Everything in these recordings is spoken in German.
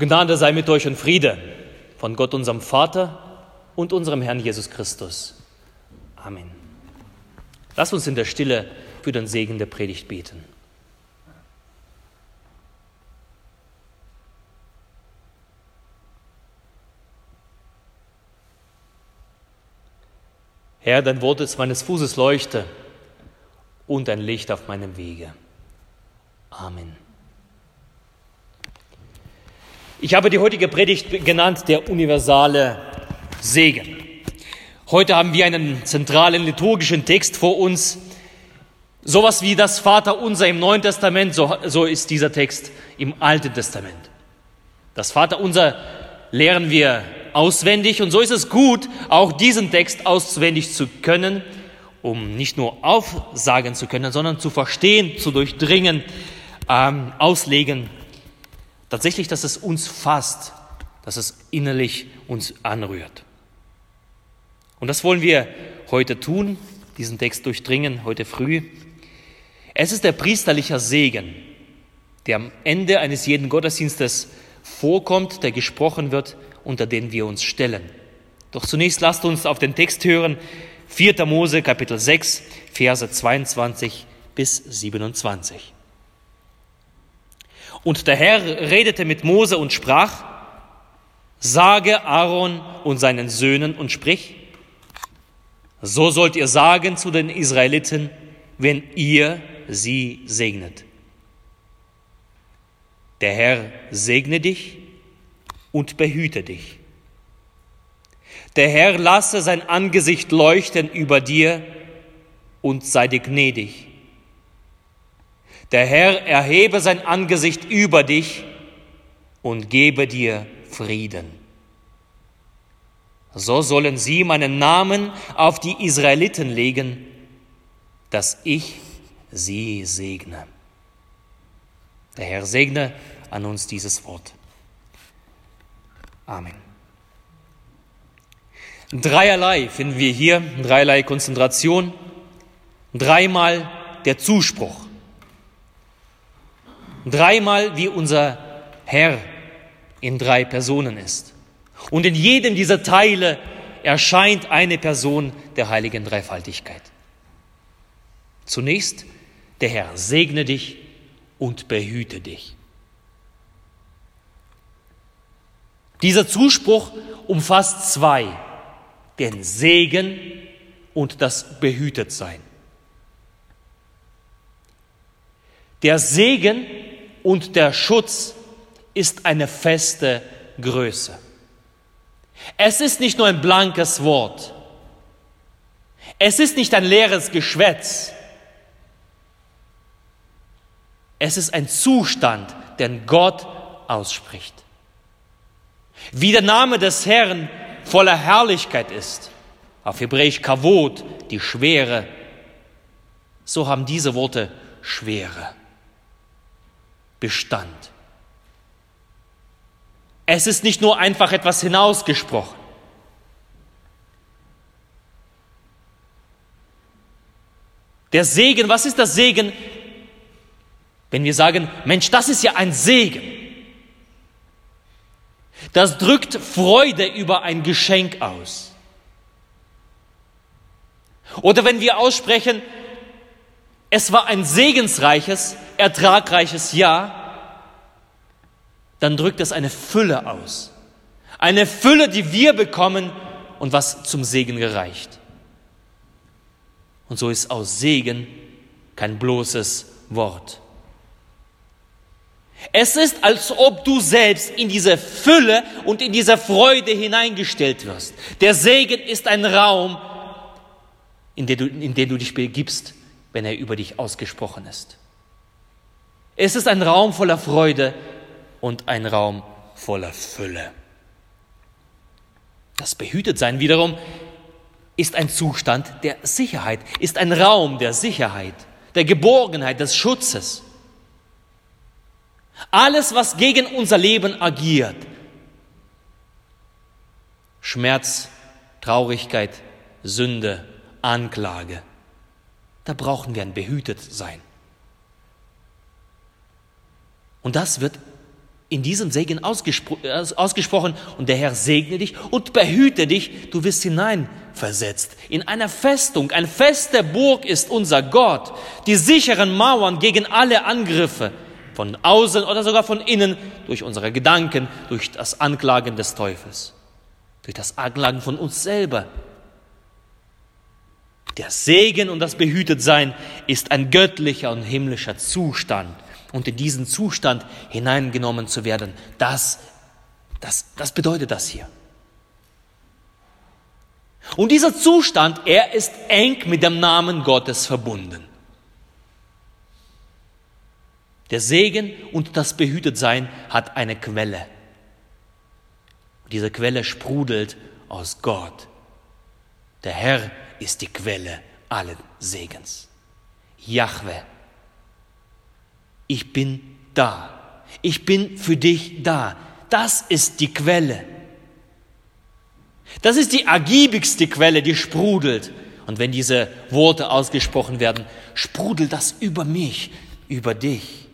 Gnade sei mit euch und Friede von Gott, unserem Vater und unserem Herrn Jesus Christus. Amen. Lass uns in der Stille für den Segen der Predigt beten. Herr, dein Wort ist meines Fußes Leuchte und ein Licht auf meinem Wege. Amen. Ich habe die heutige Predigt genannt der universale Segen. Heute haben wir einen zentralen liturgischen Text vor uns. Sowas wie das Vaterunser im Neuen Testament, so, so ist dieser Text im Alten Testament. Das Vaterunser lehren wir auswendig und so ist es gut, auch diesen Text auswendig zu können, um nicht nur aufsagen zu können, sondern zu verstehen, zu durchdringen, ähm, auslegen tatsächlich, dass es uns fasst, dass es innerlich uns anrührt. Und das wollen wir heute tun, diesen Text durchdringen, heute früh. Es ist der priesterliche Segen, der am Ende eines jeden Gottesdienstes vorkommt, der gesprochen wird, unter den wir uns stellen. Doch zunächst lasst uns auf den Text hören, 4. Mose Kapitel 6, Verse 22 bis 27. Und der Herr redete mit Mose und sprach, sage Aaron und seinen Söhnen und sprich, so sollt ihr sagen zu den Israeliten, wenn ihr sie segnet. Der Herr segne dich und behüte dich. Der Herr lasse sein Angesicht leuchten über dir und sei dir gnädig. Der Herr erhebe sein Angesicht über dich und gebe dir Frieden. So sollen sie meinen Namen auf die Israeliten legen, dass ich sie segne. Der Herr segne an uns dieses Wort. Amen. Dreierlei finden wir hier, dreierlei Konzentration, dreimal der Zuspruch. Dreimal wie unser Herr in drei Personen ist. Und in jedem dieser Teile erscheint eine Person der heiligen Dreifaltigkeit. Zunächst, der Herr segne dich und behüte dich. Dieser Zuspruch umfasst zwei, den Segen und das Behütetsein. Der Segen und der Schutz ist eine feste Größe. Es ist nicht nur ein blankes Wort. Es ist nicht ein leeres Geschwätz. Es ist ein Zustand, den Gott ausspricht. Wie der Name des Herrn voller Herrlichkeit ist, auf Hebräisch Kavod, die Schwere, so haben diese Worte Schwere. Bestand. Es ist nicht nur einfach etwas hinausgesprochen. Der Segen, was ist das Segen? Wenn wir sagen, Mensch, das ist ja ein Segen. Das drückt Freude über ein Geschenk aus. Oder wenn wir aussprechen, es war ein segensreiches, ertragreiches Jahr, dann drückt es eine Fülle aus. Eine Fülle, die wir bekommen und was zum Segen gereicht. Und so ist aus Segen kein bloßes Wort. Es ist, als ob du selbst in diese Fülle und in diese Freude hineingestellt wirst. Der Segen ist ein Raum, in den du, in den du dich begibst wenn er über dich ausgesprochen ist. Es ist ein Raum voller Freude und ein Raum voller Fülle. Das Behütetsein wiederum ist ein Zustand der Sicherheit, ist ein Raum der Sicherheit, der Geborgenheit, des Schutzes. Alles, was gegen unser Leben agiert, Schmerz, Traurigkeit, Sünde, Anklage, da brauchen wir ein behütet sein. Und das wird in diesem Segen ausgespro ausgesprochen. Und der Herr segne dich und behüte dich, du wirst hineinversetzt. In einer Festung, eine feste Burg ist unser Gott, die sicheren Mauern gegen alle Angriffe. Von außen oder sogar von innen. Durch unsere Gedanken, durch das Anklagen des Teufels, durch das Anklagen von uns selber. Der Segen und das Behütetsein ist ein göttlicher und himmlischer Zustand und in diesen Zustand hineingenommen zu werden, das, das, das bedeutet das hier. Und dieser Zustand, er ist eng mit dem Namen Gottes verbunden. Der Segen und das Behütetsein hat eine Quelle. Diese Quelle sprudelt aus Gott. Der Herr ist die Quelle allen Segens. Jahwe ich bin da. Ich bin für dich da. Das ist die Quelle. Das ist die ergiebigste Quelle, die sprudelt. Und wenn diese Worte ausgesprochen werden, sprudelt das über mich, über dich.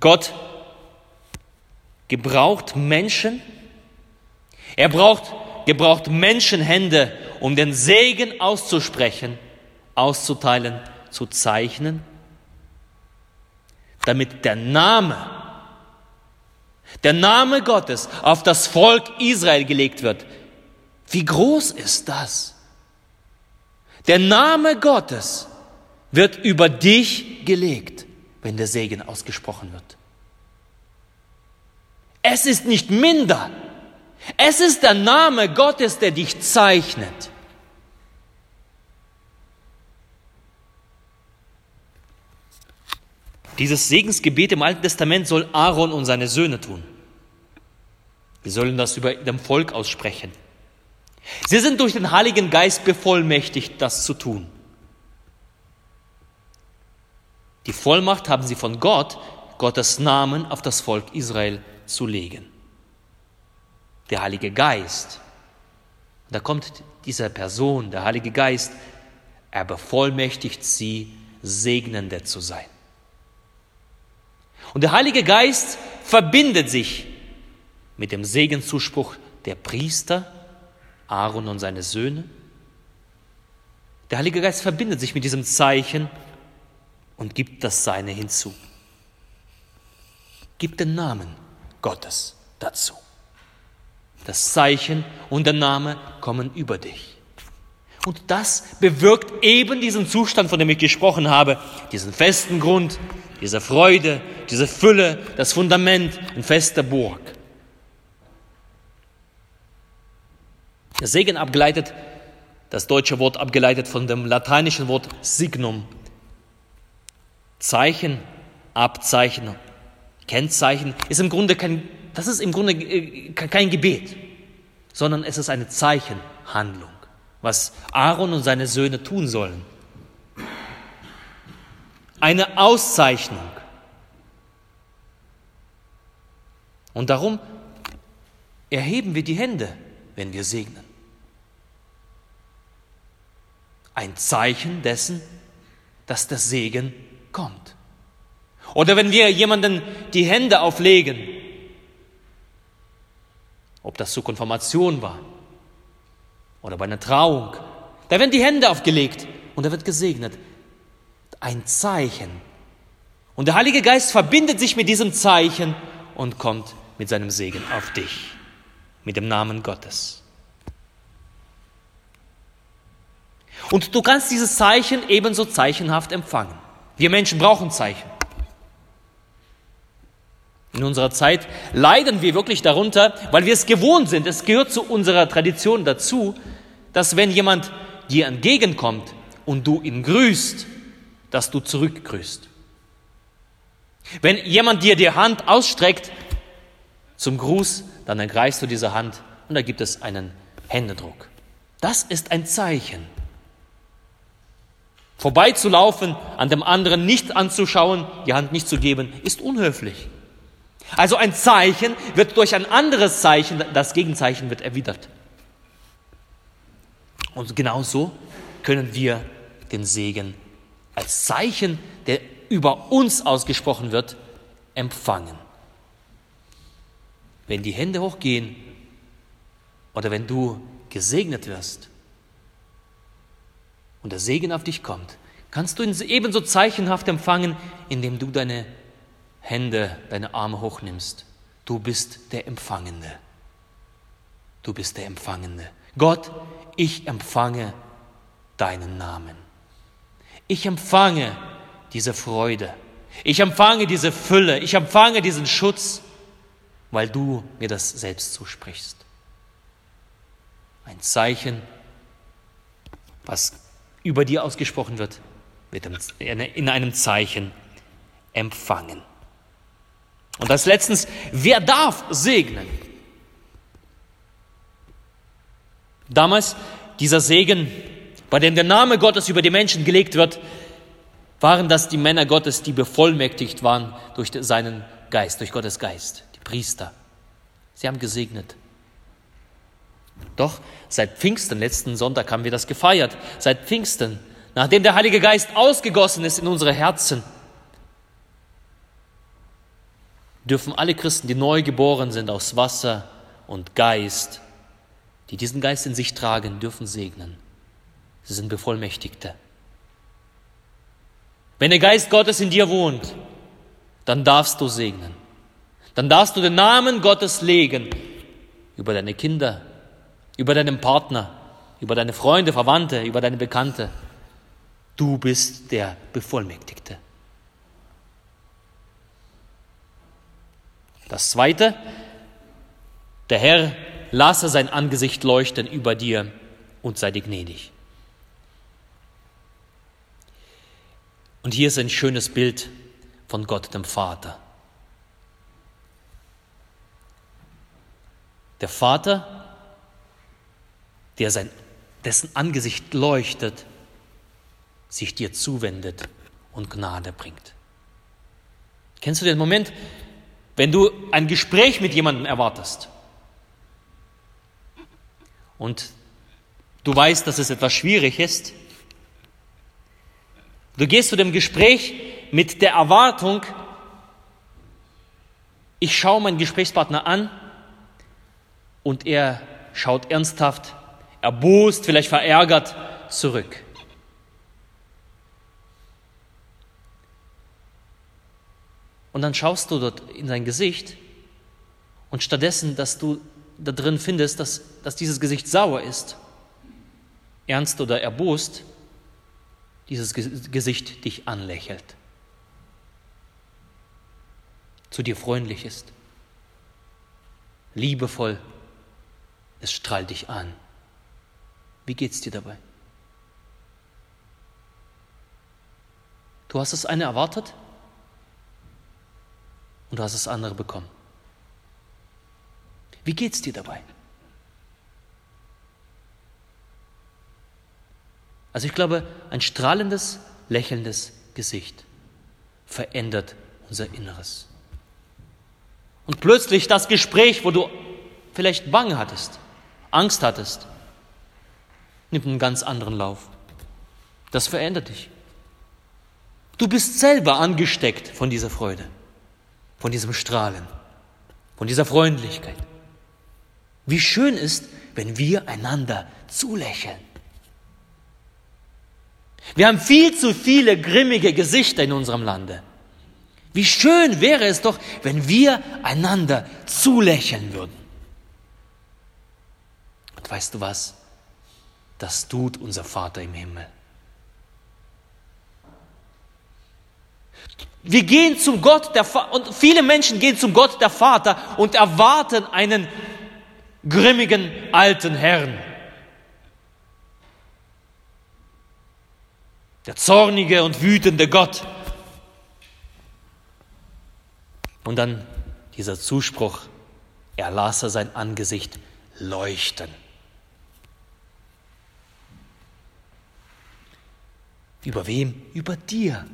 Gott gebraucht Menschen. Er braucht, gebraucht Menschenhände, um den Segen auszusprechen auszuteilen, zu zeichnen, damit der Name, der Name Gottes auf das Volk Israel gelegt wird. Wie groß ist das? Der Name Gottes wird über dich gelegt, wenn der Segen ausgesprochen wird. Es ist nicht minder. Es ist der Name Gottes, der dich zeichnet. Dieses Segensgebet im Alten Testament soll Aaron und seine Söhne tun. Sie sollen das über dem Volk aussprechen. Sie sind durch den Heiligen Geist bevollmächtigt, das zu tun. Die Vollmacht haben sie von Gott, Gottes Namen auf das Volk Israel zu legen. Der Heilige Geist, da kommt diese Person, der Heilige Geist, er bevollmächtigt sie, Segnende zu sein. Und der Heilige Geist verbindet sich mit dem Segenzuspruch der Priester, Aaron und seine Söhne. Der Heilige Geist verbindet sich mit diesem Zeichen und gibt das Seine hinzu. Gibt den Namen Gottes dazu. Das Zeichen und der Name kommen über dich. Und das bewirkt eben diesen Zustand, von dem ich gesprochen habe, diesen festen Grund, diese Freude, diese Fülle, das Fundament in fester Burg. Der Segen abgeleitet, das deutsche Wort abgeleitet von dem lateinischen Wort signum. Zeichen, Abzeichen, Kennzeichen ist im Grunde kein, das ist im Grunde äh, kein Gebet, sondern es ist eine Zeichenhandlung, was Aaron und seine Söhne tun sollen eine Auszeichnung. Und darum erheben wir die Hände, wenn wir segnen. Ein Zeichen dessen, dass der Segen kommt. Oder wenn wir jemanden die Hände auflegen, ob das zur Konfirmation war oder bei einer Trauung, da werden die Hände aufgelegt und er wird gesegnet ein Zeichen. Und der Heilige Geist verbindet sich mit diesem Zeichen und kommt mit seinem Segen auf dich, mit dem Namen Gottes. Und du kannst dieses Zeichen ebenso zeichenhaft empfangen. Wir Menschen brauchen Zeichen. In unserer Zeit leiden wir wirklich darunter, weil wir es gewohnt sind. Es gehört zu unserer Tradition dazu, dass wenn jemand dir entgegenkommt und du ihn grüßt, dass du zurückgrüßt. Wenn jemand dir die Hand ausstreckt zum Gruß, dann ergreifst du diese Hand und da gibt es einen Händedruck. Das ist ein Zeichen. Vorbeizulaufen, an dem anderen nicht anzuschauen, die Hand nicht zu geben, ist unhöflich. Also ein Zeichen wird durch ein anderes Zeichen, das Gegenzeichen wird erwidert. Und genauso können wir den Segen als Zeichen der über uns ausgesprochen wird, empfangen. Wenn die Hände hochgehen oder wenn du gesegnet wirst und der Segen auf dich kommt, kannst du ihn ebenso zeichenhaft empfangen, indem du deine Hände, deine Arme hochnimmst. Du bist der Empfangende. Du bist der Empfangende. Gott, ich empfange deinen Namen. Ich empfange diese Freude. Ich empfange diese Fülle. Ich empfange diesen Schutz, weil du mir das selbst zusprichst. Ein Zeichen, was über dir ausgesprochen wird, wird in einem Zeichen empfangen. Und als letztens, wer darf segnen? Damals dieser Segen, bei dem der Name Gottes über die Menschen gelegt wird, waren das die Männer Gottes, die bevollmächtigt waren durch seinen Geist, durch Gottes Geist, die Priester. Sie haben gesegnet. Doch seit Pfingsten, letzten Sonntag haben wir das gefeiert, seit Pfingsten, nachdem der Heilige Geist ausgegossen ist in unsere Herzen, dürfen alle Christen, die neu geboren sind aus Wasser und Geist, die diesen Geist in sich tragen, dürfen segnen. Sie sind Bevollmächtigte. Wenn der Geist Gottes in dir wohnt, dann darfst du segnen. Dann darfst du den Namen Gottes legen über deine Kinder, über deinen Partner, über deine Freunde, Verwandte, über deine Bekannte. Du bist der Bevollmächtigte. Das Zweite, der Herr lasse sein Angesicht leuchten über dir und sei dir gnädig. Und hier ist ein schönes Bild von Gott, dem Vater. Der Vater, der sein, dessen Angesicht leuchtet, sich dir zuwendet und Gnade bringt. Kennst du den Moment, wenn du ein Gespräch mit jemandem erwartest und du weißt, dass es etwas schwierig ist Du gehst zu dem Gespräch mit der Erwartung, ich schaue meinen Gesprächspartner an und er schaut ernsthaft, erbost, vielleicht verärgert zurück. Und dann schaust du dort in sein Gesicht und stattdessen, dass du da drin findest, dass, dass dieses Gesicht sauer ist, ernst oder erbost, dieses Gesicht dich anlächelt, zu dir freundlich ist, liebevoll, es strahlt dich an. Wie geht's dir dabei? Du hast das eine erwartet und du hast das andere bekommen. Wie geht's dir dabei? Also ich glaube, ein strahlendes, lächelndes Gesicht verändert unser Inneres. Und plötzlich das Gespräch, wo du vielleicht Bange hattest, Angst hattest, nimmt einen ganz anderen Lauf. Das verändert dich. Du bist selber angesteckt von dieser Freude, von diesem Strahlen, von dieser Freundlichkeit. Wie schön ist, wenn wir einander zulächeln. Wir haben viel zu viele grimmige Gesichter in unserem Lande. Wie schön wäre es doch, wenn wir einander zulächeln würden. Und weißt du was? Das tut unser Vater im Himmel. Wir gehen zum Gott, der Vater, und viele Menschen gehen zum Gott, der Vater, und erwarten einen grimmigen alten Herrn. Der zornige und wütende Gott. Und dann dieser Zuspruch, er lasse sein Angesicht leuchten. Über wem? Über dir.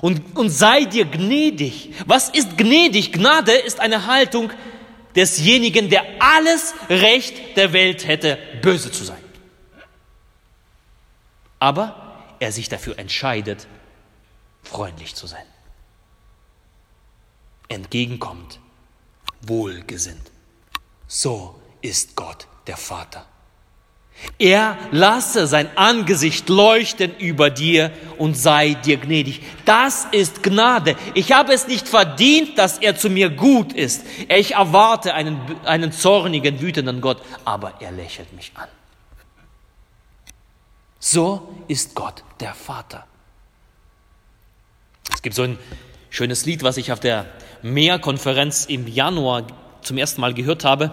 Und, und sei dir gnädig. Was ist gnädig? Gnade ist eine Haltung desjenigen, der alles Recht der Welt hätte, böse zu sein aber er sich dafür entscheidet, freundlich zu sein. Entgegenkommt, wohlgesinnt. So ist Gott der Vater. Er lasse sein Angesicht leuchten über dir und sei dir gnädig. Das ist Gnade. Ich habe es nicht verdient, dass er zu mir gut ist. Ich erwarte einen, einen zornigen, wütenden Gott, aber er lächelt mich an. So ist Gott der Vater. Es gibt so ein schönes Lied, was ich auf der Mehrkonferenz im Januar zum ersten Mal gehört habe.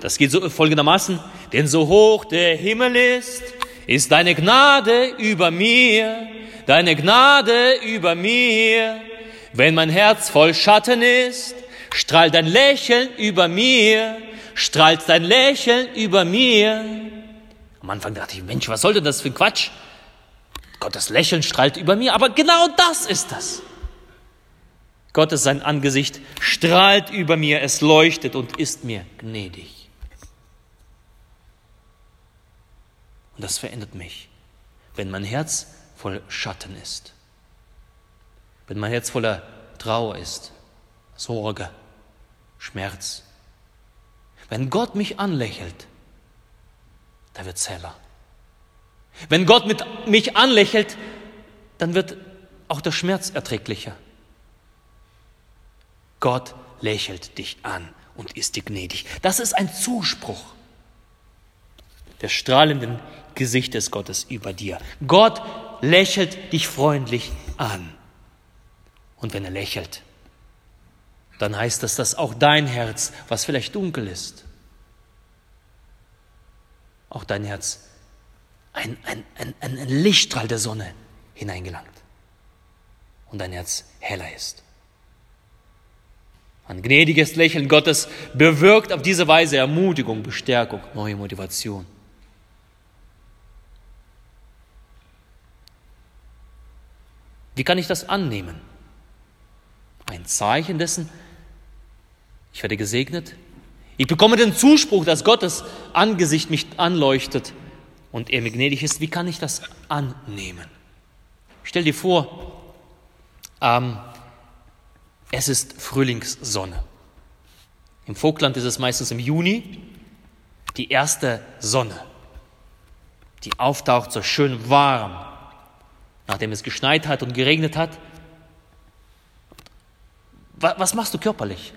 Das geht so folgendermaßen. Denn so hoch der Himmel ist, ist deine Gnade über mir, deine Gnade über mir. Wenn mein Herz voll Schatten ist, strahlt dein Lächeln über mir, strahlt dein Lächeln über mir. Am Anfang dachte ich, Mensch, was soll denn das für ein Quatsch? Gottes Lächeln strahlt über mir, aber genau das ist das. Gottes sein Angesicht strahlt über mir, es leuchtet und ist mir gnädig. Und das verändert mich, wenn mein Herz voll Schatten ist, wenn mein Herz voller Trauer ist, Sorge, Schmerz. Wenn Gott mich anlächelt, da wird es heller. Wenn Gott mit mich anlächelt, dann wird auch der Schmerz erträglicher. Gott lächelt dich an und ist dir gnädig. Das ist ein Zuspruch der strahlenden Gesicht des Gottes über dir. Gott lächelt dich freundlich an. Und wenn er lächelt, dann heißt das, dass auch dein Herz, was vielleicht dunkel ist, auch dein Herz ein, ein, ein, ein Lichtstrahl der Sonne hineingelangt und dein Herz heller ist. Ein gnädiges Lächeln Gottes bewirkt auf diese Weise Ermutigung, Bestärkung, neue Motivation. Wie kann ich das annehmen? Ein Zeichen dessen, ich werde gesegnet. Ich bekomme den Zuspruch, dass Gottes Angesicht mich anleuchtet und er mir gnädig ist. Wie kann ich das annehmen? Stell dir vor, ähm, es ist Frühlingssonne. Im Vogtland ist es meistens im Juni die erste Sonne, die auftaucht so schön warm, nachdem es geschneit hat und geregnet hat. Was machst du körperlich?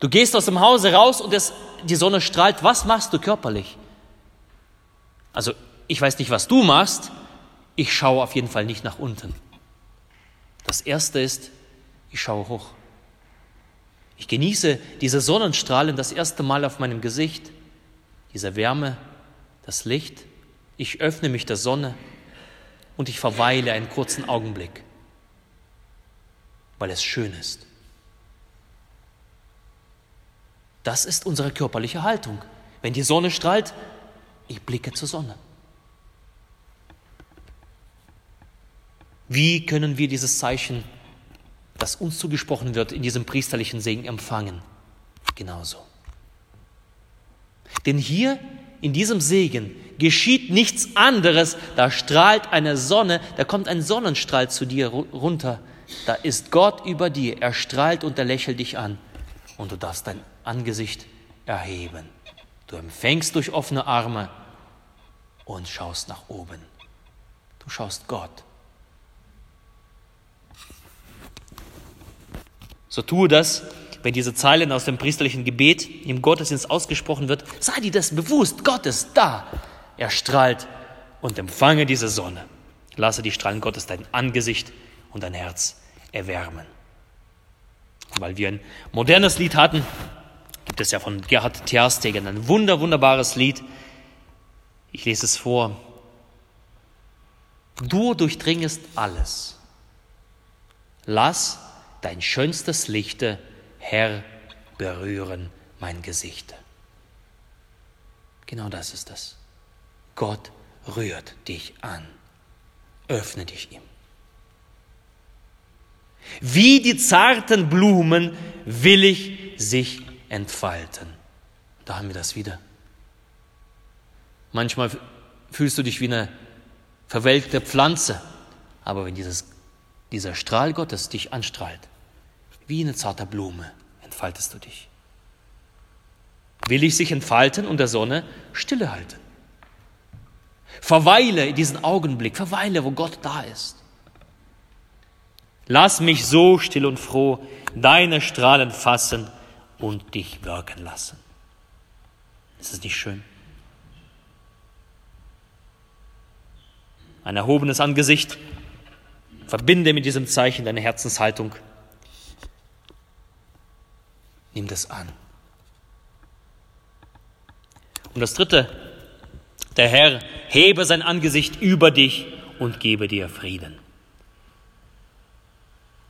Du gehst aus dem Hause raus und es, die Sonne strahlt. Was machst du körperlich? Also, ich weiß nicht, was du machst. Ich schaue auf jeden Fall nicht nach unten. Das erste ist, ich schaue hoch. Ich genieße diese Sonnenstrahlen das erste Mal auf meinem Gesicht, diese Wärme, das Licht. Ich öffne mich der Sonne und ich verweile einen kurzen Augenblick, weil es schön ist. Das ist unsere körperliche Haltung. Wenn die Sonne strahlt, ich blicke zur Sonne. Wie können wir dieses Zeichen, das uns zugesprochen wird, in diesem priesterlichen Segen empfangen? Genauso. Denn hier in diesem Segen geschieht nichts anderes. Da strahlt eine Sonne, da kommt ein Sonnenstrahl zu dir runter. Da ist Gott über dir. Er strahlt und er lächelt dich an. Und du darfst dein Angesicht erheben. Du empfängst durch offene Arme und schaust nach oben. Du schaust Gott. So tue das, wenn diese Zeilen aus dem priesterlichen Gebet im Gottesdienst ausgesprochen wird, sei dir das bewusst, Gott ist da. Er strahlt und empfange diese Sonne. Lasse die Strahlen Gottes dein Angesicht und dein Herz erwärmen. Weil wir ein modernes Lied hatten, gibt es ja von Gerhard Terstegen ein wunder, wunderbares Lied. Ich lese es vor. Du durchdringest alles. Lass dein schönstes Lichte, Herr, berühren mein Gesicht. Genau das ist es. Gott rührt dich an. Öffne dich ihm. Wie die zarten Blumen willig sich entfalten. Da haben wir das wieder. Manchmal fühlst du dich wie eine verwelkte Pflanze, Aber wenn dieses, dieser Strahl Gottes dich anstrahlt, wie eine zarte Blume, entfaltest du dich. Will ich sich entfalten und der Sonne Stille halten? Verweile in diesen Augenblick, verweile, wo Gott da ist. Lass mich so still und froh deine Strahlen fassen und dich wirken lassen. Ist es nicht schön? Ein erhobenes Angesicht, verbinde mit diesem Zeichen deine Herzenshaltung. Nimm das an. Und das dritte, der Herr hebe sein Angesicht über dich und gebe dir Frieden.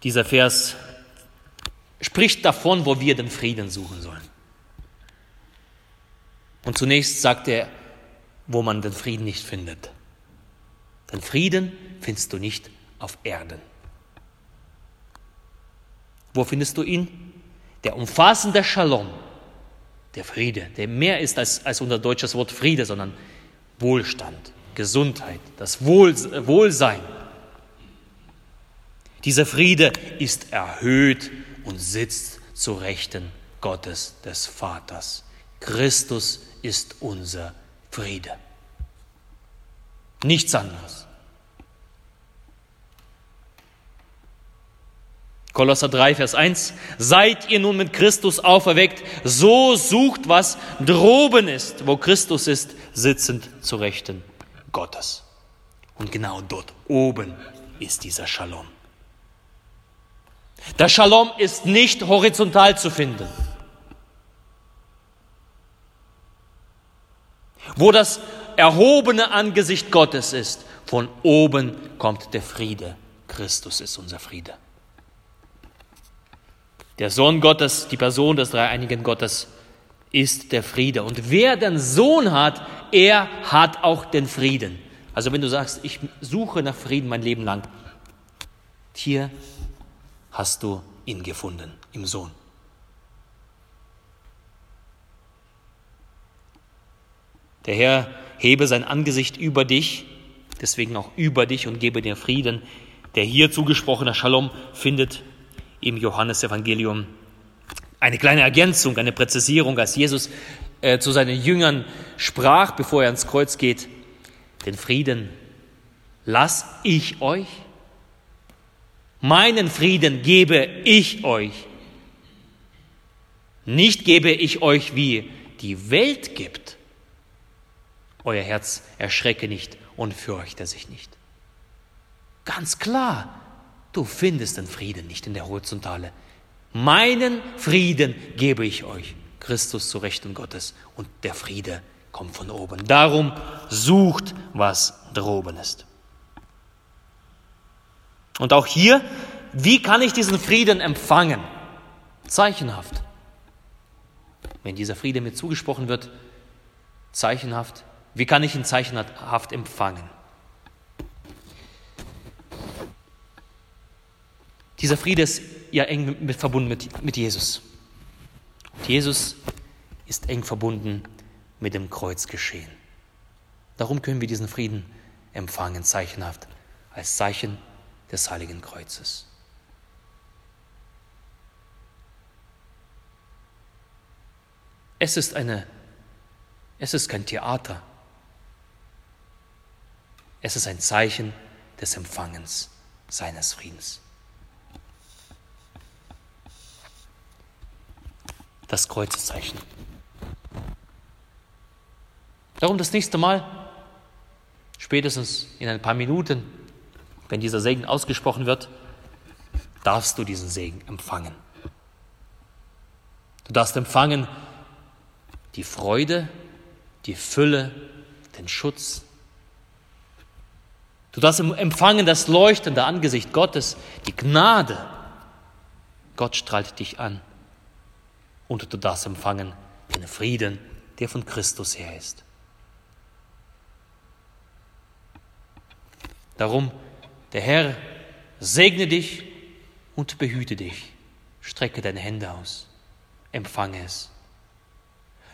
Dieser Vers spricht davon, wo wir den Frieden suchen sollen. Und zunächst sagt er, wo man den Frieden nicht findet. Den Frieden findest du nicht auf Erden. Wo findest du ihn? Der umfassende Shalom, der Friede, der mehr ist als, als unser deutsches Wort Friede, sondern Wohlstand, Gesundheit, das Wohl, Wohlsein. Dieser Friede ist erhöht und sitzt zu Rechten Gottes des Vaters. Christus ist unser Friede. Nichts anderes. Kolosser 3, Vers 1. Seid ihr nun mit Christus auferweckt, so sucht, was droben ist, wo Christus ist, sitzend zu Rechten Gottes. Und genau dort oben ist dieser Shalom. Der Shalom ist nicht horizontal zu finden. Wo das erhobene Angesicht Gottes ist, von oben kommt der Friede. Christus ist unser Friede. Der Sohn Gottes, die Person des dreieinigen Gottes, ist der Friede. Und wer den Sohn hat, er hat auch den Frieden. Also wenn du sagst, ich suche nach Frieden mein Leben lang, hier hast du ihn gefunden, im Sohn. Der Herr hebe sein Angesicht über dich, deswegen auch über dich und gebe dir Frieden. Der hier zugesprochene Shalom findet im Johannesevangelium. Eine kleine Ergänzung, eine Präzisierung, als Jesus äh, zu seinen Jüngern sprach, bevor er ans Kreuz geht, den Frieden lass ich euch, meinen Frieden gebe ich euch, nicht gebe ich euch, wie die Welt gibt. Euer Herz erschrecke nicht und fürchte sich nicht. Ganz klar, Du findest den Frieden nicht in der Horizontale. Meinen Frieden gebe ich euch. Christus zu Rechten Gottes und der Friede kommt von oben. Darum sucht, was droben ist. Und auch hier, wie kann ich diesen Frieden empfangen? Zeichenhaft. Wenn dieser Friede mir zugesprochen wird, zeichenhaft, wie kann ich ihn zeichenhaft empfangen? Dieser Friede ist ja eng mit, verbunden mit, mit Jesus. Und Jesus ist eng verbunden mit dem Kreuzgeschehen. Darum können wir diesen Frieden empfangen, zeichenhaft, als Zeichen des Heiligen Kreuzes. Es ist eine, es ist kein Theater. Es ist ein Zeichen des Empfangens seines Friedens. das Kreuzzeichen. Darum das nächste Mal, spätestens in ein paar Minuten, wenn dieser Segen ausgesprochen wird, darfst du diesen Segen empfangen. Du darfst empfangen die Freude, die Fülle, den Schutz. Du darfst empfangen das leuchtende Angesicht Gottes, die Gnade. Gott strahlt dich an und du darfst empfangen den Frieden, der von Christus her ist. Darum, der Herr segne dich und behüte dich. Strecke deine Hände aus, empfange es.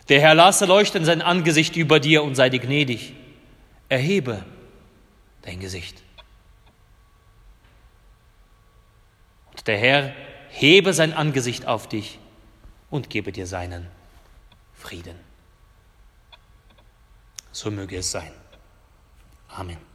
Der Herr lasse leuchten sein Angesicht über dir und sei dir gnädig. Erhebe dein Gesicht Der Herr hebe sein Angesicht auf dich und gebe dir seinen Frieden. So möge es sein. Amen.